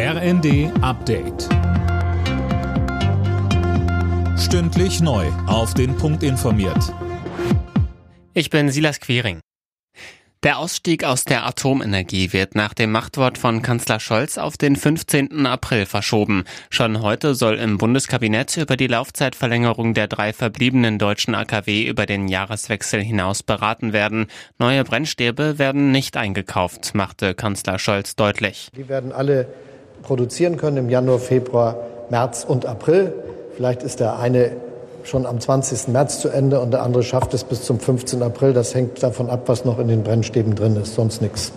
RND Update. Stündlich neu. Auf den Punkt informiert. Ich bin Silas Quering. Der Ausstieg aus der Atomenergie wird nach dem Machtwort von Kanzler Scholz auf den 15. April verschoben. Schon heute soll im Bundeskabinett über die Laufzeitverlängerung der drei verbliebenen deutschen AKW über den Jahreswechsel hinaus beraten werden. Neue Brennstäbe werden nicht eingekauft, machte Kanzler Scholz deutlich. Die werden alle produzieren können im Januar, Februar, März und April. Vielleicht ist der eine schon am 20. März zu Ende und der andere schafft es bis zum 15. April. Das hängt davon ab, was noch in den Brennstäben drin ist, sonst nichts.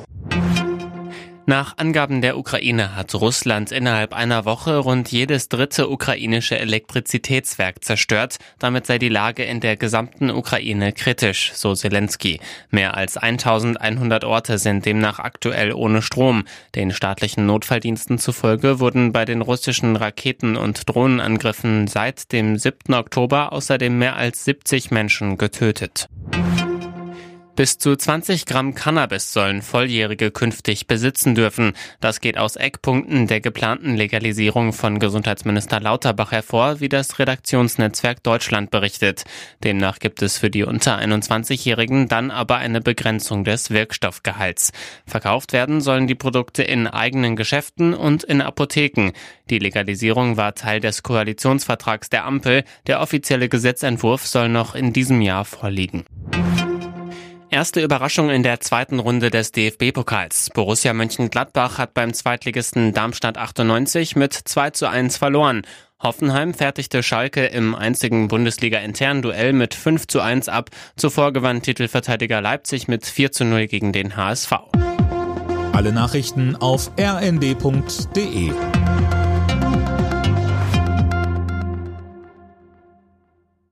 Nach Angaben der Ukraine hat Russland innerhalb einer Woche rund jedes dritte ukrainische Elektrizitätswerk zerstört. Damit sei die Lage in der gesamten Ukraine kritisch, so Zelensky. Mehr als 1100 Orte sind demnach aktuell ohne Strom. Den staatlichen Notfalldiensten zufolge wurden bei den russischen Raketen- und Drohnenangriffen seit dem 7. Oktober außerdem mehr als 70 Menschen getötet. Bis zu 20 Gramm Cannabis sollen Volljährige künftig besitzen dürfen. Das geht aus Eckpunkten der geplanten Legalisierung von Gesundheitsminister Lauterbach hervor, wie das Redaktionsnetzwerk Deutschland berichtet. Demnach gibt es für die unter 21-Jährigen dann aber eine Begrenzung des Wirkstoffgehalts. Verkauft werden sollen die Produkte in eigenen Geschäften und in Apotheken. Die Legalisierung war Teil des Koalitionsvertrags der Ampel. Der offizielle Gesetzentwurf soll noch in diesem Jahr vorliegen. Erste Überraschung in der zweiten Runde des DFB-Pokals. Borussia Mönchengladbach hat beim Zweitligisten Darmstadt 98 mit 2 zu 1 verloren. Hoffenheim fertigte Schalke im einzigen Bundesliga-internen Duell mit 5 zu 1 ab. Zuvor gewann Titelverteidiger Leipzig mit 4 zu 0 gegen den HSV. Alle Nachrichten auf rnd.de